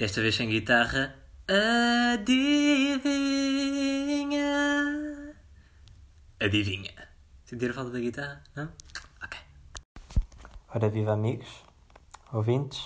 Desta vez sem guitarra. Adivinha. Adivinha. Sentiram falta da guitarra? Não? Ok. Ora, viva amigos, ouvintes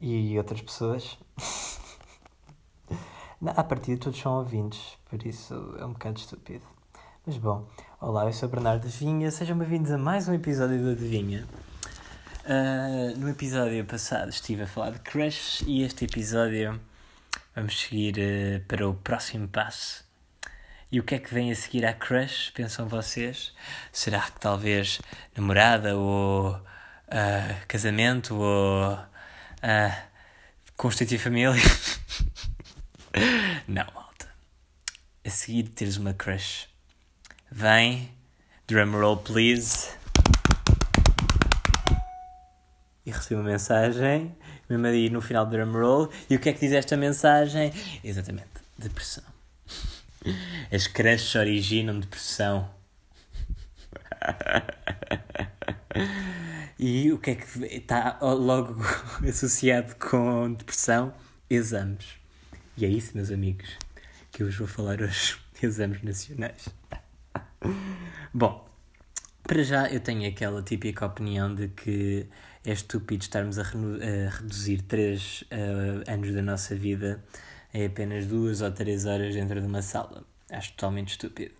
e outras pessoas. A partir de todos são ouvintes, por isso é um bocado estúpido. Mas bom, olá, eu sou Bernardo Vinha, sejam bem-vindos a mais um episódio do Adivinha. Uh, no episódio passado estive a falar de crush e este episódio vamos seguir uh, para o próximo passo. E o que é que vem a seguir à crush, pensam vocês? Será que talvez namorada ou uh, casamento ou constituir família? Não, malta. A seguir teres uma crush. Vem, drumroll please e recebi uma mensagem, mesmo aí no final do drum roll. E o que é que diz esta mensagem? Exatamente, depressão. As creches originam depressão. E o que é que está logo associado com depressão? Exames. E é isso, meus amigos, que eu vos vou falar hoje. Exames nacionais. Bom, para já eu tenho aquela típica opinião de que é estúpido estarmos a, a reduzir 3 uh, eh, anos da nossa vida em apenas 2 ou 3 horas dentro de uma sala. Acho totalmente estúpido.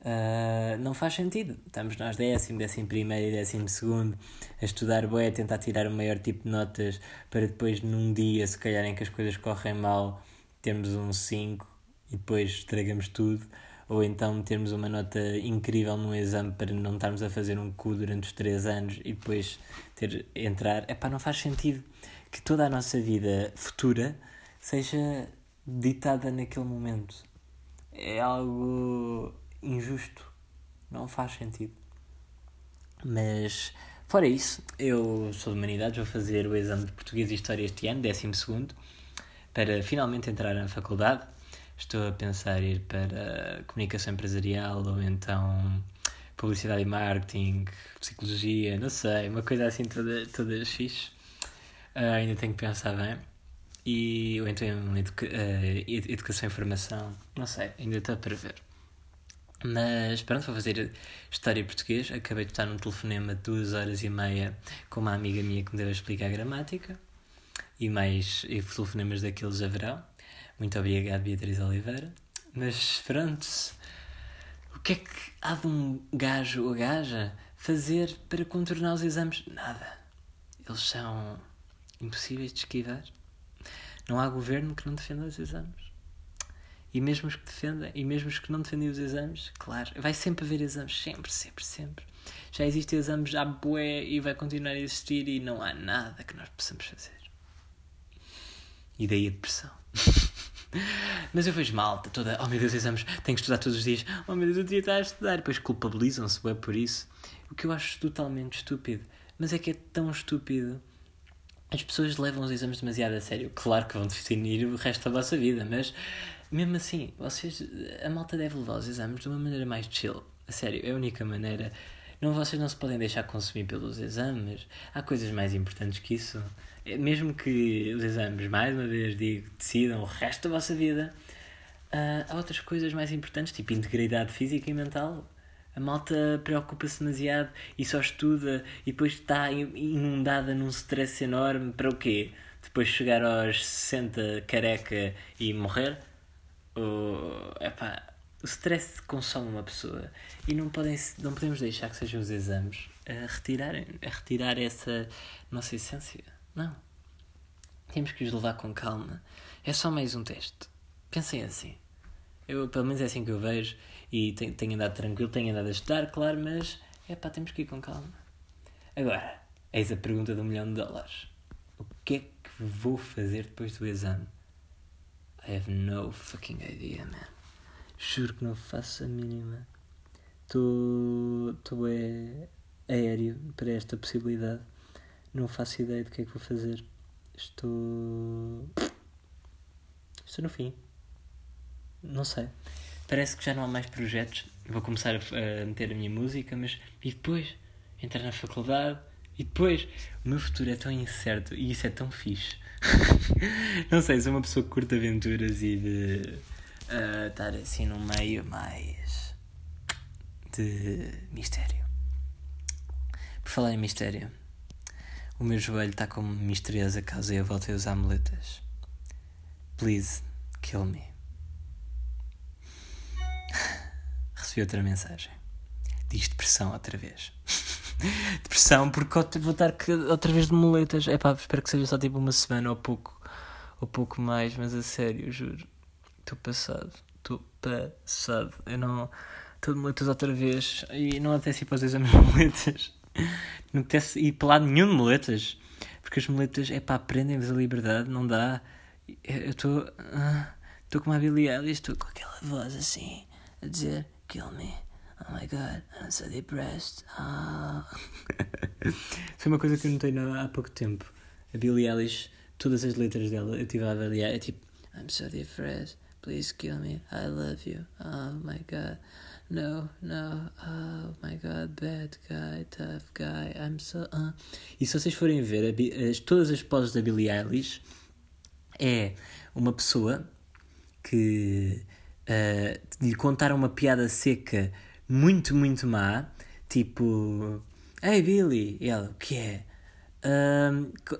Uh, não faz sentido. Estamos nós décimo, décimo primeiro e décimo segundo a estudar boé, a tentar tirar o maior tipo de notas para depois num dia, se calhar em que as coisas correm mal, termos um 5 e depois estragamos tudo ou então termos uma nota incrível num exame para não estarmos a fazer um cu durante os 3 anos e depois ter entrar, é pá, não faz sentido que toda a nossa vida futura seja ditada naquele momento. É algo injusto, não faz sentido. Mas fora isso, eu sou de humanidades, vou fazer o exame de português e história este ano, 12 segundo, para finalmente entrar na faculdade estou a pensar ir para comunicação empresarial ou então publicidade e marketing, psicologia, não sei, uma coisa assim toda, toda fixe. Uh, ainda tenho que pensar bem. E, ou então educa uh, educação e formação, não sei, ainda está para ver. Mas pronto, vou fazer História e Português. Acabei de estar num telefonema de duas horas e meia com uma amiga minha que me deve explicar a gramática. E mais e telefonemas daqueles haverão. Muito obrigado, Beatriz Oliveira. Mas pronto, o que é que há de um gajo ou gaja fazer para contornar os exames? Nada. Eles são impossíveis de esquivar. Não há governo que não defenda os exames. E mesmo os que defendem, e mesmo os que não defendem os exames, claro, vai sempre haver exames, sempre, sempre, sempre. Já existem exames à bué e vai continuar a existir e não há nada que nós possamos fazer. E daí a depressão. Mas eu vejo malta toda, oh meu Deus, exames, tenho que estudar todos os dias, oh meu Deus, eu devia estar a estudar, e depois culpabilizam-se é por isso. O que eu acho totalmente estúpido. Mas é que é tão estúpido. As pessoas levam os exames demasiado a sério. Claro que vão definir o resto da vossa vida, mas mesmo assim, vocês, a malta deve levar os exames de uma maneira mais chill. A sério, é a única maneira. Não, vocês não se podem deixar consumir pelos exames. Há coisas mais importantes que isso. É, mesmo que os exames, mais uma vez digo, decidam o resto da vossa vida, uh, há outras coisas mais importantes, tipo integridade física e mental. A malta preocupa-se demasiado e só estuda e depois está inundada num stress enorme para o quê? Depois chegar aos 60 careca e morrer? Ou, epá, o stress consome uma pessoa e não, podem, não podemos deixar que sejam os exames a retirarem, a retirar essa nossa essência. Não. Temos que os levar com calma. É só mais um teste. Pensem assim. Eu, pelo menos é assim que eu vejo. E tenho, tenho andado tranquilo, tenho andado a estudar, claro, mas é pá, temos que ir com calma. Agora, eis a pergunta de um milhão de dólares: O que é que vou fazer depois do exame? I have no fucking idea, man. Juro que não faço a mínima. Estou é aéreo para esta possibilidade. Não faço ideia do que é que vou fazer. Estou. Estou no fim. Não sei. Parece que já não há mais projetos. Vou começar a meter a minha música, mas. E depois? Entrar na faculdade, E depois, o meu futuro é tão incerto e isso é tão fixe. não sei, sou uma pessoa que curte aventuras e de uh, estar assim no meio mais de mistério. Por falar em mistério, o meu joelho está como misteriosa causa e eu voltei a usar muletas. Please, kill me. Recebi outra mensagem. Diz depressão outra vez. depressão porque vou estar outra vez de muletas. É pá, espero que seja só tipo uma semana ou pouco, ou pouco mais, mas a sério, juro. Estou passado. Estou passado. Eu não. Estou de muletas outra vez e não apetece ir para os exames de muletas. Não apetece ir para lado nenhum de muletas. Porque as muletas, é pá, prendem-vos a liberdade, não dá. Eu estou. Estou uh, com uma habilidade e estou com aquela voz assim, a dizer: Kill me. Oh my god, I'm so depressed. Ah. Foi uma coisa que eu notei há pouco tempo. A Billie Eilish, todas as letras dela, eu estive a avaliar. É tipo: I'm so depressed. Please kill me. I love you. Oh my god. No, no. Oh my god. Bad guy. Tough guy. I'm so. Uh. E se vocês forem ver as, todas as poses da Billie Eilish é uma pessoa que uh, lhe contaram uma piada seca muito, muito má, tipo, Hey Billy, e ela, o que é?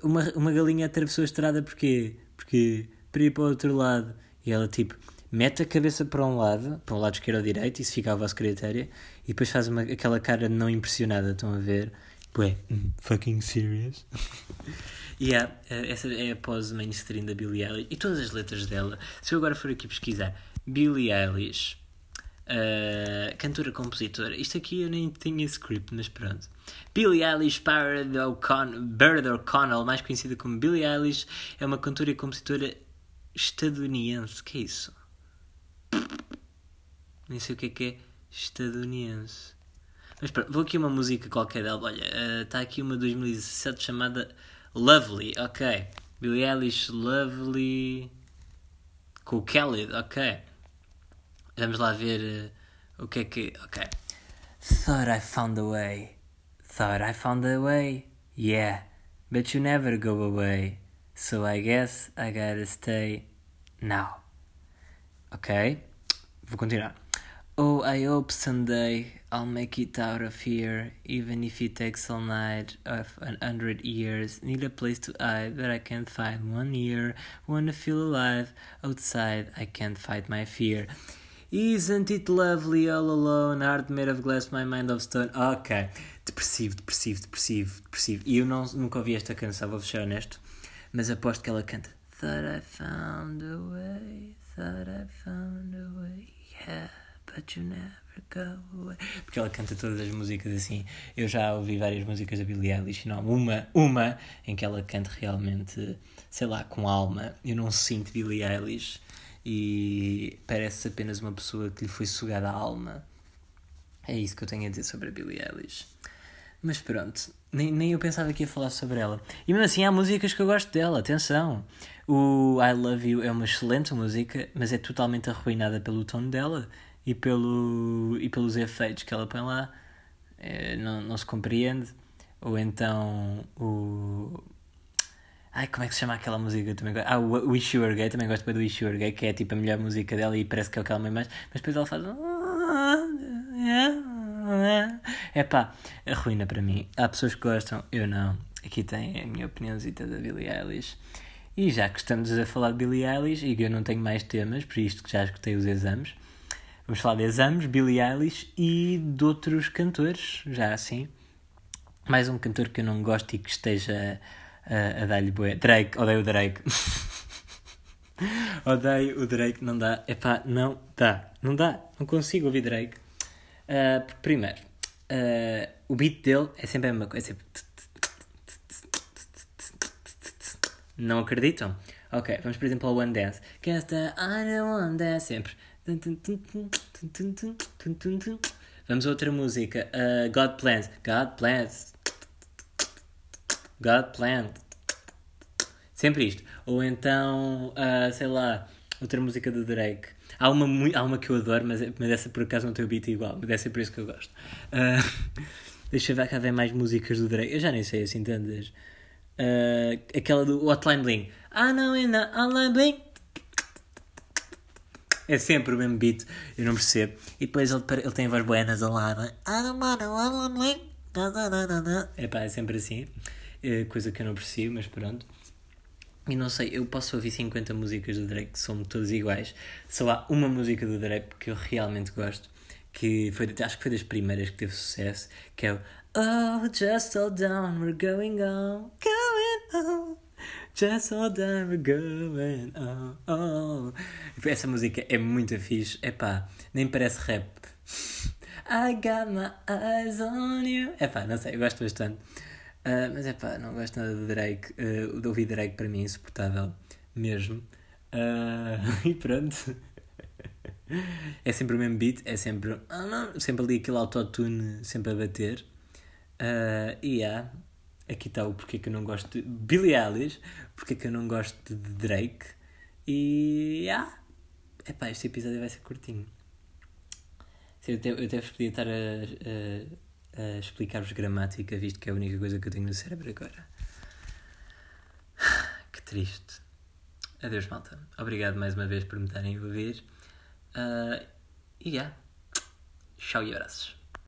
Uma, uma galinha atravessou a estrada porquê? Porque para ir para o outro lado. E ela, tipo, mete a cabeça para um lado, para o lado esquerdo ou direito, isso fica a vosso critério, e depois faz uma, aquela cara não impressionada, estão a ver? Ué, fucking serious? Yeah, eh, essa é a pose mainstream da Billie Eilish e todas as letras dela. Se eu agora for aqui pesquisar Billie Eilish, uh, cantora compositora, isto aqui eu nem tinha script, mas pronto. Billie Eilish Bird O'Connell, mais conhecida como Billie Eilish, é uma cantora e compositora estadunidense. Que é isso? Nem sei o que é que é estadunidense. Mas pronto, vou aqui uma música qualquer dela. Olha, está uh, aqui uma 2017 chamada Lovely, ok. Billie Eilish, Lovely. Com o Khaled, ok. Vamos lá ver uh, o que é que. Ok. Thought I found a way. Thought I found a way. Yeah. But you never go away. So I guess I gotta stay now. Ok. Vou continuar. Oh, I hope someday I'll make it out of here, even if it takes all night of a hundred years. Need a place to hide, but I can't find one year. Wanna feel alive outside, I can't fight my fear. Isn't it lovely all alone? Heart made of glass, my mind of stone. Ok, depressivo, depressivo, depressivo, depressivo. E eu não, nunca ouvi esta canção, vou honesto, mas aposto que ela canta. I found a way, I found a way, yeah, but you never. Porque ela canta todas as músicas assim. Eu já ouvi várias músicas da Billie Eilish, não, uma, uma em que ela canta realmente, sei lá, com alma. Eu não sinto Billie Eilish e parece apenas uma pessoa que lhe foi sugada a alma. É isso que eu tenho a dizer sobre a Billie Eilish. Mas pronto, nem, nem eu pensava que ia falar sobre ela. E mesmo assim há músicas que eu gosto dela, atenção. O I Love You é uma excelente música, mas é totalmente arruinada pelo tom dela e, pelo, e pelos efeitos que ela põe lá, é, não, não se compreende. Ou então o. Ai, como é que se chama aquela música? Também gosto. Ah, o Wish You Were Gay, também gosto bem do Wish You Were Gay, que é tipo a melhor música dela e parece que é o que ela mais. Mas depois ela faz. É pá, arruina para mim. Há pessoas que gostam, eu não. Aqui tem a minha opiniãozita da Billie Eilish. E já que estamos a falar de Billie Eilish e que eu não tenho mais temas, por isto que já escutei os exames, Vamos falar de exames, Billie Eilish e de outros cantores, já assim. Mais um cantor que eu não gosto e que esteja a, a dar-lhe boé. Drake, odeio o Drake. odeio o Drake, não dá. Epá, não dá. Não dá. Não consigo ouvir Drake. Uh, primeiro, uh, o beat dele é sempre a mesma coisa. É sempre... Não acreditam? Ok, vamos por exemplo ao One Dance. Guess that I don't want dance. Sempre. Vamos a outra música. Uh, God Plans. God Plans. God Plans. Sempre isto. Ou então, uh, sei lá, outra música do Drake. Há uma, há uma que eu adoro, mas, mas essa por acaso não tem o beat igual. Mas é por isso que eu gosto. Uh, Deixa ver cá ver mais músicas do Drake. Eu já nem sei assim entendes. Uh, aquela do Hotline Bling. Ah, não, é na Hotline Bling. É sempre o mesmo beat, eu não percebo. E depois ele, ele tem voz boa nasalada. É pá, é sempre assim. É coisa que eu não percebo, mas pronto. E não sei, eu posso ouvir 50 músicas do Drake que são todas iguais. Só há uma música do Drake que eu realmente gosto, que foi, acho que foi das primeiras que teve sucesso, que é o Oh, just hold down, we're going on, going on. Just hold down, we're going on. Oh. Essa música é muito fixe. Epá, nem parece rap. I got my eyes on you. Epá, não sei, eu gosto bastante. Uh, mas é pá, não gosto nada de Drake. Uh, de ouvir Drake para mim é insuportável, mesmo. Uh, e pronto. é sempre o mesmo beat, é sempre. Sempre ali aquele autotune sempre a bater. Uh, e yeah, aqui está o porquê que eu não gosto de Billie Eilish, porque que eu não gosto de Drake. E yeah. Epá, este episódio vai ser curtinho. Eu até, eu até podia estar a, a a explicar-vos gramática, visto que é a única coisa que eu tenho no cérebro agora. Que triste. Adeus, malta. Obrigado mais uma vez por me estarem a ouvir. Uh, e yeah. Tchau e abraços.